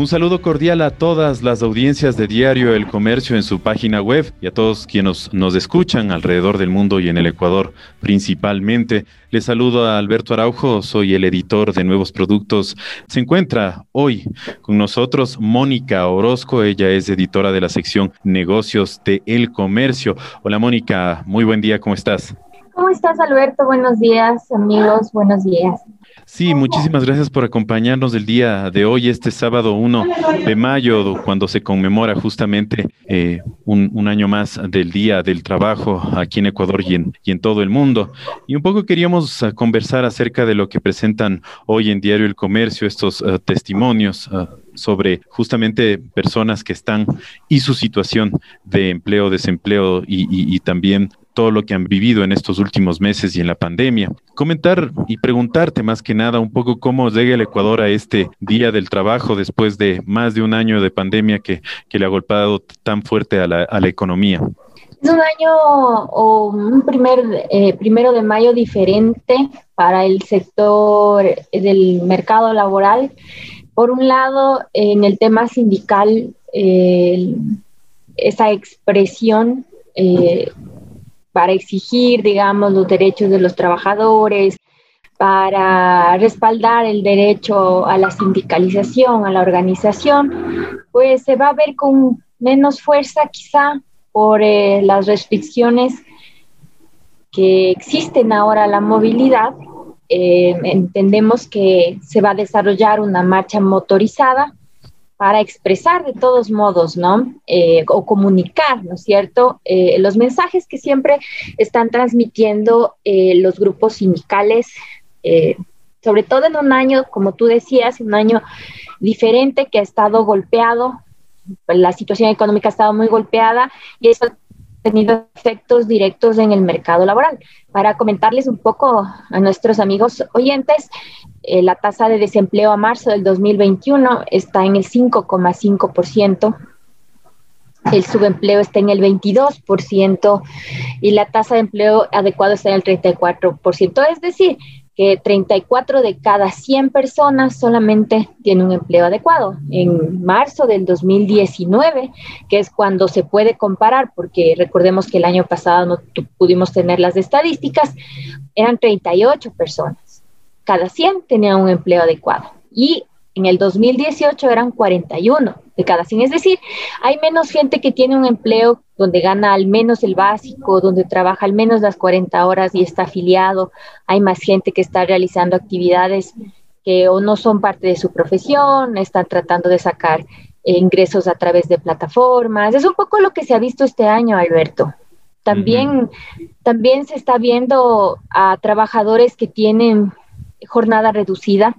Un saludo cordial a todas las audiencias de Diario El Comercio en su página web y a todos quienes nos escuchan alrededor del mundo y en el Ecuador principalmente. Les saludo a Alberto Araujo, soy el editor de Nuevos Productos. Se encuentra hoy con nosotros Mónica Orozco, ella es editora de la sección Negocios de El Comercio. Hola Mónica, muy buen día, ¿cómo estás? ¿Cómo estás, Alberto? Buenos días, amigos, buenos días. Sí, muchísimas gracias por acompañarnos el día de hoy, este sábado 1 de mayo, cuando se conmemora justamente eh, un, año más del Día del Trabajo aquí en Ecuador y en, y en todo el mundo. Y un poco queríamos ah, conversar acerca de lo que presentan hoy en Diario El Comercio, estos ah, testimonios. Ah, sobre justamente personas que están y su situación de empleo, desempleo y, y también todo lo que han vivido en estos últimos meses y en la pandemia. Comentar y preguntarte más que nada un poco cómo llega el Ecuador a este Día del Trabajo después de más de un año de pandemia que, le ha golpeado tan fuerte a la, economía. Es un año o un primer, eh, primero de mayo diferente para el sector del mercado laboral. Por un lado, en el tema sindical, eh, esa expresión eh, para exigir, digamos, los derechos de los trabajadores, para respaldar el derecho a la sindicalización, a la organización, pues se va a ver con menos fuerza quizá por eh, las restricciones que existen ahora a la movilidad. Eh, entendemos que se va a desarrollar una marcha motorizada para expresar de todos modos, ¿no? Eh, o comunicar, ¿no es cierto? Eh, los mensajes que siempre están transmitiendo eh, los grupos sindicales, sobre todo en un año, como tú decías, un año diferente que ha estado golpeado, la situación económica ha estado muy golpeada y eso tenido efectos directos en el mercado laboral. Para comentarles un poco a nuestros amigos oyentes, eh, la tasa de desempleo a marzo del 2021 está en el 5,5%, el subempleo está en el 22% y la tasa de empleo adecuado está en el 34%. Es decir, que 34 de cada 100 personas solamente tienen un empleo adecuado. En marzo del 2019, que es cuando se puede comparar, porque recordemos que el año pasado no pudimos tener las estadísticas, eran 38 personas. Cada 100 tenían un empleo adecuado. Y en el 2018 eran 41 de cada 100. Es decir, hay menos gente que tiene un empleo donde gana al menos el básico, donde trabaja al menos las 40 horas y está afiliado. Hay más gente que está realizando actividades que o no son parte de su profesión, están tratando de sacar ingresos a través de plataformas. Es un poco lo que se ha visto este año, Alberto. También, también se está viendo a trabajadores que tienen jornada reducida.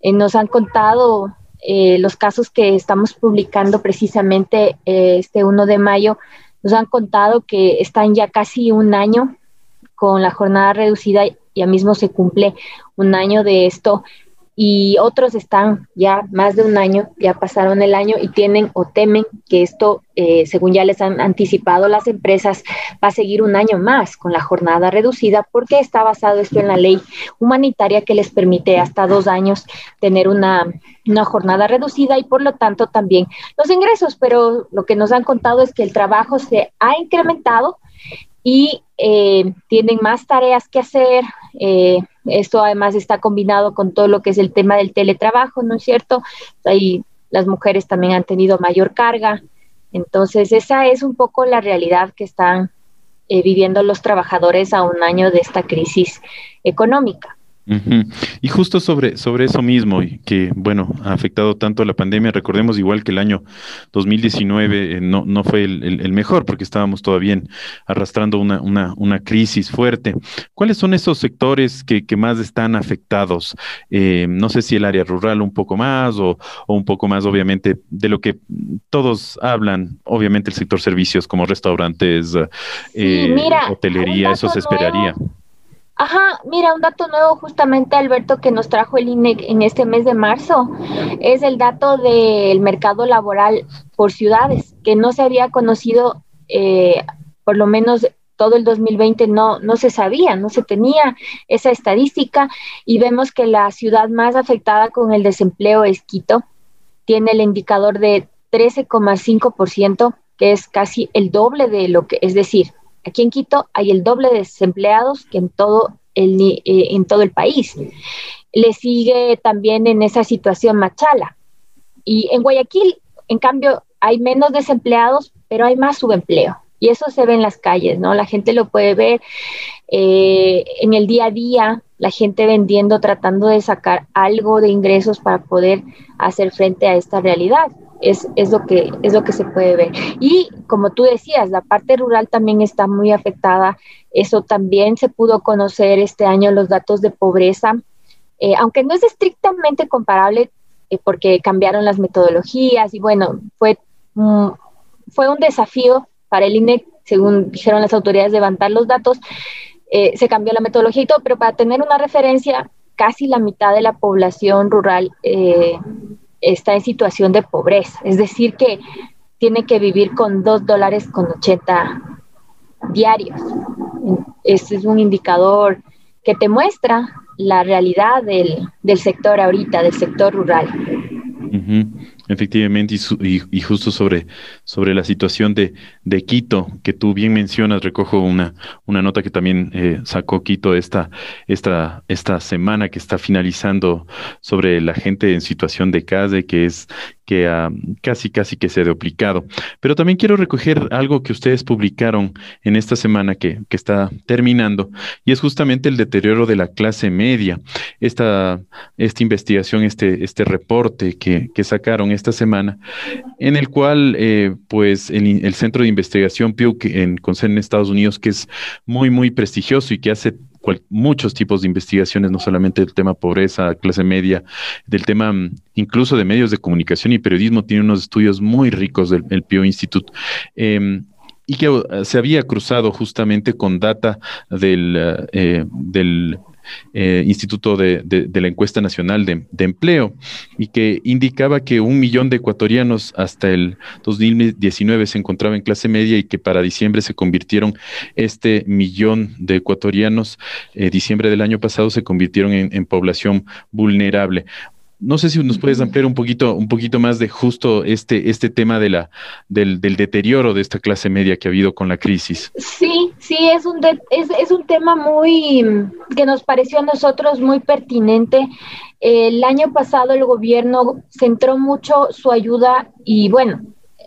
Eh, nos han contado eh, los casos que estamos publicando precisamente eh, este 1 de mayo, nos han contado que están ya casi un año con la jornada reducida, ya mismo se cumple un año de esto y otros están ya más de un año, ya pasaron el año y tienen o temen que esto, eh, según ya les han anticipado las empresas, va a seguir un año más con la jornada reducida porque está basado esto en la ley humanitaria que les permite hasta dos años tener una, una jornada reducida y por lo tanto también los ingresos, pero lo que nos han contado es que el trabajo se ha incrementado y eh, tienen más tareas que hacer. Eh, esto además está combinado con todo lo que es el tema del teletrabajo, ¿no es cierto? Ahí las mujeres también han tenido mayor carga. Entonces, esa es un poco la realidad que están eh, viviendo los trabajadores a un año de esta crisis económica. Y justo sobre, sobre eso mismo, que bueno, ha afectado tanto la pandemia, recordemos igual que el año 2019 eh, no, no fue el, mejor porque estábamos todavía arrastrando una, una, una, crisis fuerte. ¿Cuáles son esos sectores que, que más están afectados? Eh, no sé si el área rural un poco más o, o, un poco más, obviamente, de lo que todos hablan, obviamente el sector servicios como restaurantes, eh, hotelería, eso se esperaría. Ajá, mira, un dato nuevo justamente, Alberto, que nos trajo el INE en este mes de marzo, es el dato del mercado laboral por ciudades, que no se había conocido, eh, por lo menos todo el 2020 no, no se sabía, no se tenía esa estadística y vemos que la ciudad más afectada con el desempleo es Quito, tiene el indicador de 13,5%, que es casi el doble de lo que, es decir, aquí en Quito hay el doble de desempleados que en todo el, eh, en todo el país. Le sigue también en esa situación Machala. Y en Guayaquil, en cambio, hay menos desempleados, pero hay más subempleo. Y eso se ve en las calles, ¿no? La gente lo puede ver eh, en el día a día, la gente vendiendo, tratando de sacar algo de ingresos para poder hacer frente a esta realidad. Es, es, lo que, es lo que se puede ver. Y como tú decías, la parte rural también está muy afectada. Eso también se pudo conocer este año, los datos de pobreza, eh, aunque no es estrictamente comparable eh, porque cambiaron las metodologías y bueno, fue, fue un desafío para el INE, según dijeron las autoridades, levantar los datos, eh, se cambió la metodología y todo, pero para tener una referencia, casi la mitad de la población rural está en situación de pobreza, es decir, que tiene que vivir con dos dólares con 80 diarios. Este es un indicador que te muestra la realidad del, del sector ahorita, del sector rural. Efectivamente, y, y, justo sobre, sobre la situación de, de, Quito, que tú bien mencionas, recojo una, una nota que también eh, sacó Quito esta, esta, esta semana que está finalizando sobre la gente en situación de calle, que es que casi, casi que se ha duplicado. Pero también quiero recoger algo que ustedes publicaron en esta semana que, que está terminando, y es justamente el deterioro de la clase media. Esta, esta investigación, este, este reporte que, que sacaron esta semana, en el cual, eh, pues, el, Centro de Investigación Pew, en, en Estados Unidos, que es muy, muy prestigioso y que hace muchos tipos de investigaciones, no solamente del tema pobreza, clase media, del tema mm, incluso de medios de comunicación y periodismo, tiene unos estudios muy ricos del el Pew Institute. Eh, y que uh, se había cruzado justamente con data del, eh, del eh, Instituto de, la Encuesta Nacional de, Empleo y que indicaba que un millón de ecuatorianos hasta el 2019 se encontraba en clase media y que para diciembre se convirtieron este millón de ecuatorianos, eh, diciembre del año pasado se convirtieron en población vulnerable. No sé si nos puedes ampliar un poquito, un poquito más de justo este, este tema de la, del, deterioro de esta clase media que ha habido con la crisis. Sí, sí, es un, es, es un tema muy que nos pareció a nosotros muy pertinente. El año pasado el gobierno centró mucho su ayuda y bueno,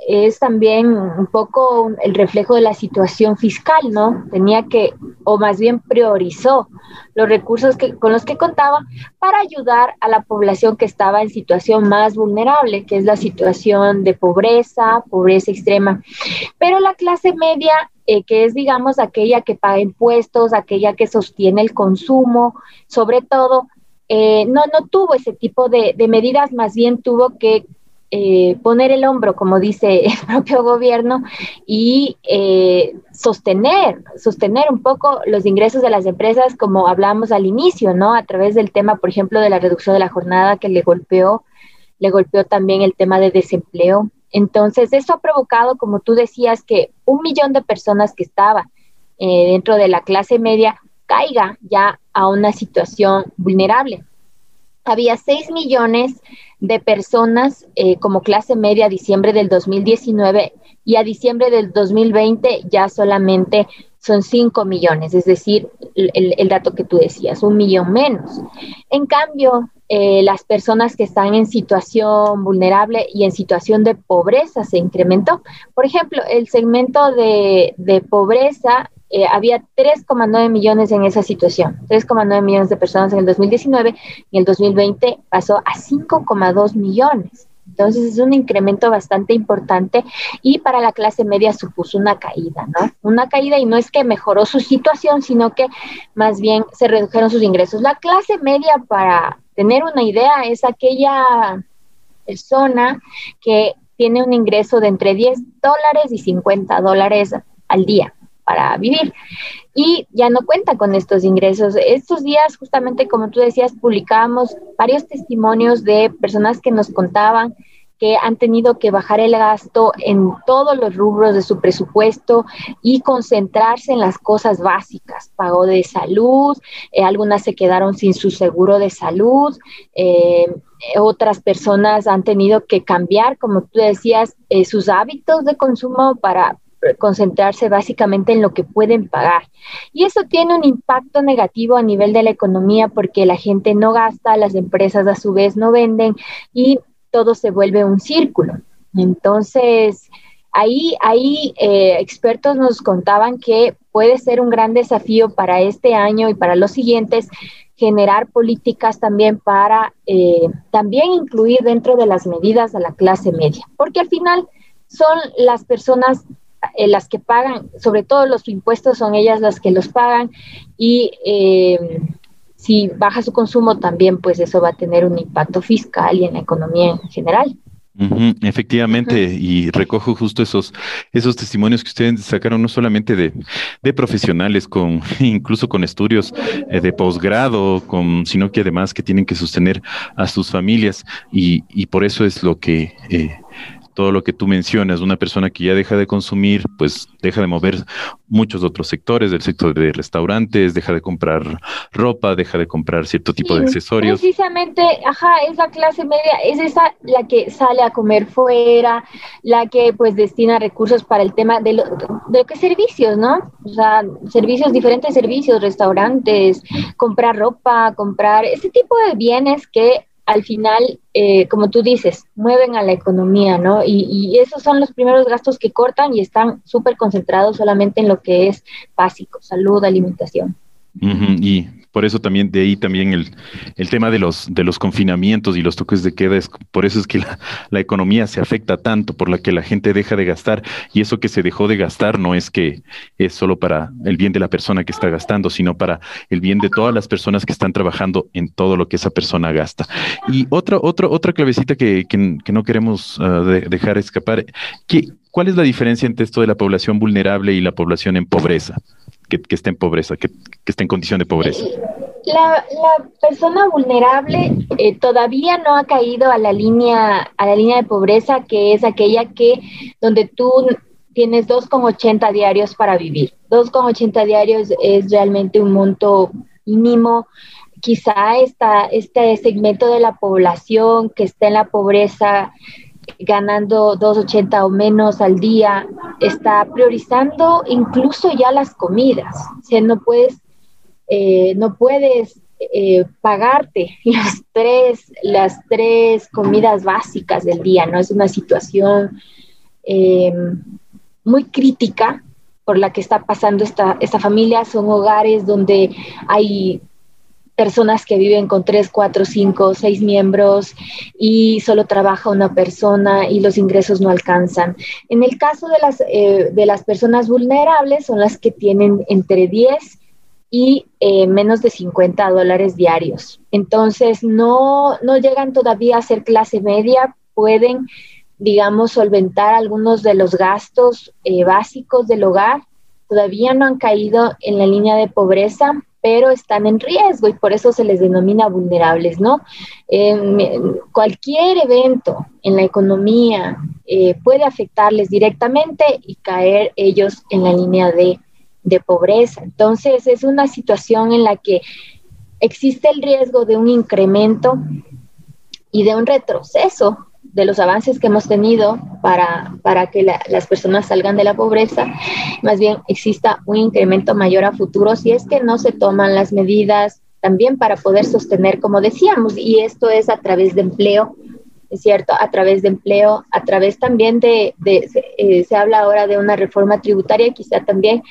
es también un poco el reflejo de la situación fiscal, ¿no? Tenía que, o más bien priorizó los recursos que, con los que contaba para ayudar a la población que estaba en situación más vulnerable, que es la situación de pobreza, pobreza extrema. Pero la clase media, eh, que es, digamos, aquella que paga impuestos, aquella que sostiene el consumo, sobre todo, eh, no, no tuvo ese tipo de, de medidas, más bien tuvo que eh, poner el hombro, como dice el propio gobierno, y eh, sostener, sostener un poco los ingresos de las empresas, como hablamos al inicio, ¿no? A través del tema, por ejemplo, de la reducción de la jornada que le golpeó, le golpeó también el tema de desempleo. Entonces, eso ha provocado, como tú decías, que un millón de personas que estaba eh, dentro de la clase media caiga ya a una situación vulnerable. Había 6 millones de personas eh, como clase media a diciembre del 2019 y a diciembre del 2020 ya solamente son 5 millones, es decir, el, dato que tú decías, un millón menos. En cambio, eh, las personas que están en situación vulnerable y en situación de pobreza se incrementó. Por ejemplo, el segmento de, de pobreza eh, había 3,9 millones en esa situación, 3,9 millones de personas en el 2019 y el 2020 pasó a 5,2 millones. Entonces es un incremento bastante importante y para la clase media supuso una caída, ¿no? Una caída y no es que mejoró su situación, sino que más bien se redujeron sus ingresos. La clase media, para tener una idea, es aquella persona que tiene un ingreso de entre 10 dólares y 50 dólares al día para vivir. Y ya no cuenta con estos ingresos. Estos días, justamente como tú decías, publicamos varios testimonios de personas que nos contaban que han tenido que bajar el gasto en todos los rubros de su presupuesto y concentrarse en las cosas básicas, pago de salud, eh, algunas se quedaron sin su seguro de salud, eh, otras personas han tenido que cambiar, como tú decías, eh, sus hábitos de consumo para concentrarse básicamente en lo que pueden pagar. Y eso tiene un impacto negativo a nivel de la economía porque la gente no gasta, las empresas a su vez no venden y todo se vuelve un círculo. Entonces, ahí, ahí eh, expertos nos contaban que puede ser un gran desafío para este año y para los siguientes generar políticas también para eh, también incluir dentro de las medidas a la clase media, porque al final son las personas eh, las que pagan, sobre todo los impuestos son ellas las que los pagan y eh, si baja su consumo también pues eso va a tener un impacto fiscal y en la economía en general. Efectivamente, y recojo justo esos, esos testimonios que ustedes sacaron, no solamente de, de profesionales, con, incluso con estudios eh, de posgrado, con, sino que además que tienen que sostener a sus familias, y, y por eso es lo que eh, todo lo que tú mencionas, una persona que ya deja de consumir, pues deja de mover muchos otros sectores, del sector de restaurantes, deja de comprar ropa, deja de comprar cierto tipo de accesorios. Precisamente, ajá, esa clase media es esa la que sale a comer fuera, la que pues destina recursos para el tema de lo, de que servicios, ¿no? O sea, servicios, diferentes servicios, restaurantes, comprar ropa, comprar ese tipo de bienes que al final, eh, como tú dices, mueven a la economía, ¿no? Y, esos son los primeros gastos que cortan y están súper concentrados solamente en lo que es básico, salud, alimentación. Y por eso también, de ahí también el, el, tema de los, de los confinamientos y los toques de queda, es, por eso es que la, economía se afecta tanto, por la que la gente deja de gastar, y eso que se dejó de gastar no es que es solo para el bien de la persona que está gastando, sino para el bien de todas las personas que están trabajando en todo lo que esa persona gasta. Y otra, otra, otra clavecita que, que, no queremos ah, dejar escapar, ¿qué, ¿cuál es la diferencia entre esto de la población vulnerable y la población en pobreza? Que, que esté en pobreza, que, que, esté en condición de pobreza? La, la persona vulnerable eh, todavía no ha caído a la línea a la línea de pobreza, que es aquella que donde tú tienes 2,80 diarios para vivir. 2,80 diarios es realmente un monto mínimo. Quizá esta, este segmento de la población que está en la pobreza ganando 2.80 o menos al día, está priorizando incluso ya las comidas. O sea, no puedes, eh, no puedes eh, pagarte los tres, las tres comidas básicas del día, ¿no? Es una situación eh, muy crítica por la que está pasando esta, esta familia. Son hogares donde hay personas que viven con tres, cuatro, cinco, seis miembros y solo trabaja una persona y los ingresos no alcanzan. En el caso de las, eh, de las personas vulnerables son las que tienen entre 10 y eh, menos de 50 dólares diarios. Entonces, no, no llegan todavía a ser clase media, pueden, digamos, solventar algunos de los gastos eh, básicos del hogar, todavía no han caído en la línea de pobreza, pero están en riesgo y por eso se les denomina vulnerables, ¿no? cualquier evento en la economía eh, puede afectarles directamente y caer ellos en la línea de, de pobreza. Entonces es una situación en la que existe el riesgo de un incremento y de un retroceso de los avances que hemos tenido para, para que las personas salgan de la pobreza, más bien exista un incremento mayor a futuro si es que no se toman las medidas también para poder sostener, como decíamos, y esto es a través de empleo, es cierto, a través de empleo, a través también de, de eh, se habla ahora de una reforma tributaria, quizá también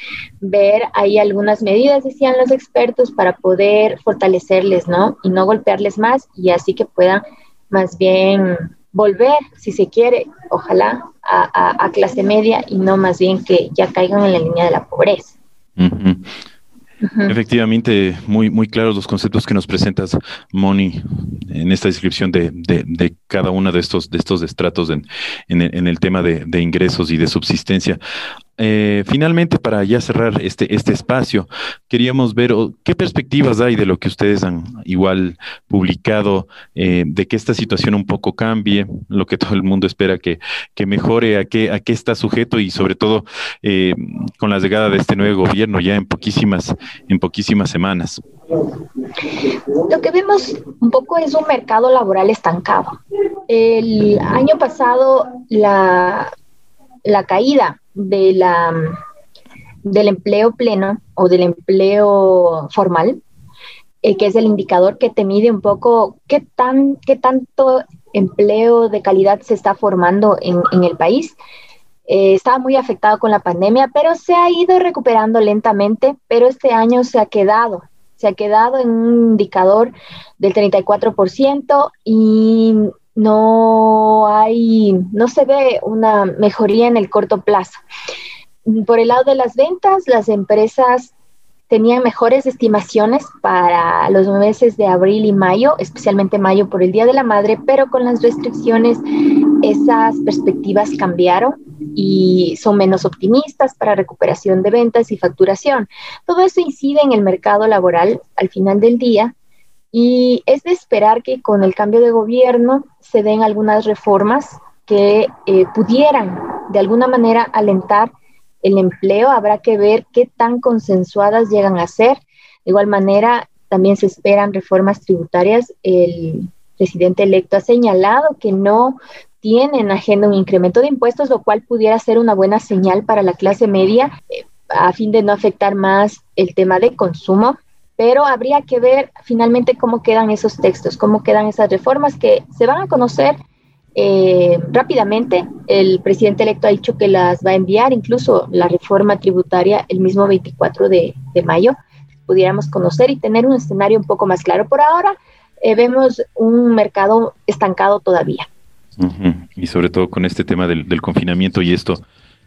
ver ahí algunas medidas, decían los expertos, para poder fortalecerles, ¿no? Y no golpearles más y así que puedan más bien volver, si se quiere, ojalá, a, clase media y no más bien que ya caigan en la línea de la pobreza. Efectivamente, muy, muy claros los conceptos que nos presentas, Moni, en esta descripción de, de, cada uno de estos, de estos estratos en, en, el, tema de, ingresos y de subsistencia. Eh, finalmente, para ya cerrar este, este espacio, queríamos ver qué perspectivas hay de lo que ustedes han igual publicado, eh, de que esta situación un poco cambie, lo que todo el mundo espera que, que mejore, a qué, a qué está sujeto y sobre todo eh, con la llegada de este nuevo gobierno ya en poquísimas, en poquísimas semanas. Lo que vemos un poco es un mercado laboral estancado. El año pasado la, la caída de la, del empleo pleno o del empleo formal, eh, que es el indicador que te mide un poco qué, tan, qué tanto empleo de calidad se está formando en, el país. Eh, estaba muy afectado con la pandemia, pero se ha ido recuperando lentamente, pero este año se ha quedado, se ha quedado en un indicador del 34% y no hay, no se ve una mejoría en el corto plazo. Por el lado de las ventas, las empresas tenían mejores estimaciones para los meses de abril y mayo, especialmente mayo por el Día de la Madre, pero con las restricciones esas perspectivas cambiaron y son menos optimistas para recuperación de ventas y facturación. Todo eso incide en el mercado laboral al final del día y es de esperar que con el cambio de gobierno se den algunas reformas que eh, pudieran de alguna manera alentar el empleo. Habrá que ver qué tan consensuadas llegan a ser. De igual manera, también se esperan reformas tributarias. El presidente electo ha señalado que no tiene en agenda un incremento de impuestos, lo cual pudiera ser una buena señal para la clase media eh, a fin de no afectar más el tema de consumo pero habría que ver finalmente cómo quedan esos textos, cómo quedan esas reformas que se van a conocer eh, rápidamente. El presidente electo ha dicho que las va a enviar, incluso la reforma tributaria el mismo 24 de, mayo, pudiéramos conocer y tener un escenario un poco más claro. Por ahora eh, vemos un mercado estancado todavía. Y sobre todo con este tema del, confinamiento y esto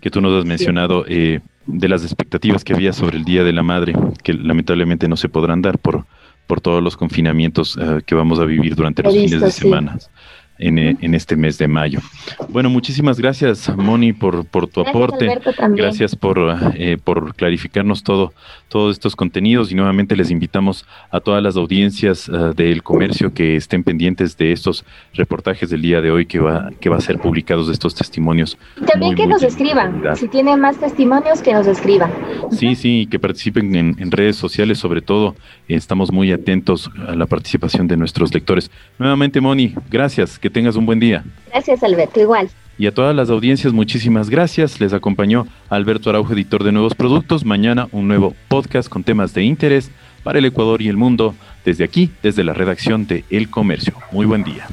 que tú nos has mencionado, eh, de las expectativas que había sobre el Día de la Madre, que lamentablemente no se podrán dar por, por todos los confinamientos eh, que vamos a vivir durante los fines de semana. En, este mes de mayo. Bueno, muchísimas gracias, Moni, por, por tu aporte. gracias por, eh, por clarificarnos todo, todos estos contenidos y nuevamente les invitamos a todas las audiencias eh, del comercio que estén pendientes de estos reportajes del día de hoy que va, que va a ser publicados de estos testimonios. También que nos escriban, si tienen más testimonios, que nos escriban. Sí, sí, que participen en, en redes sociales, sobre todo. estamos muy atentos a la participación de nuestros lectores. Nuevamente, Moni, gracias. Que tengas un buen día. Gracias, Alberto, igual. Y a todas las audiencias, muchísimas gracias. Les acompañó Alberto Araujo, editor de Nuevos Productos. Mañana un nuevo podcast con temas de interés para el Ecuador y el mundo. Desde aquí, desde la redacción de El Comercio. Muy buen día.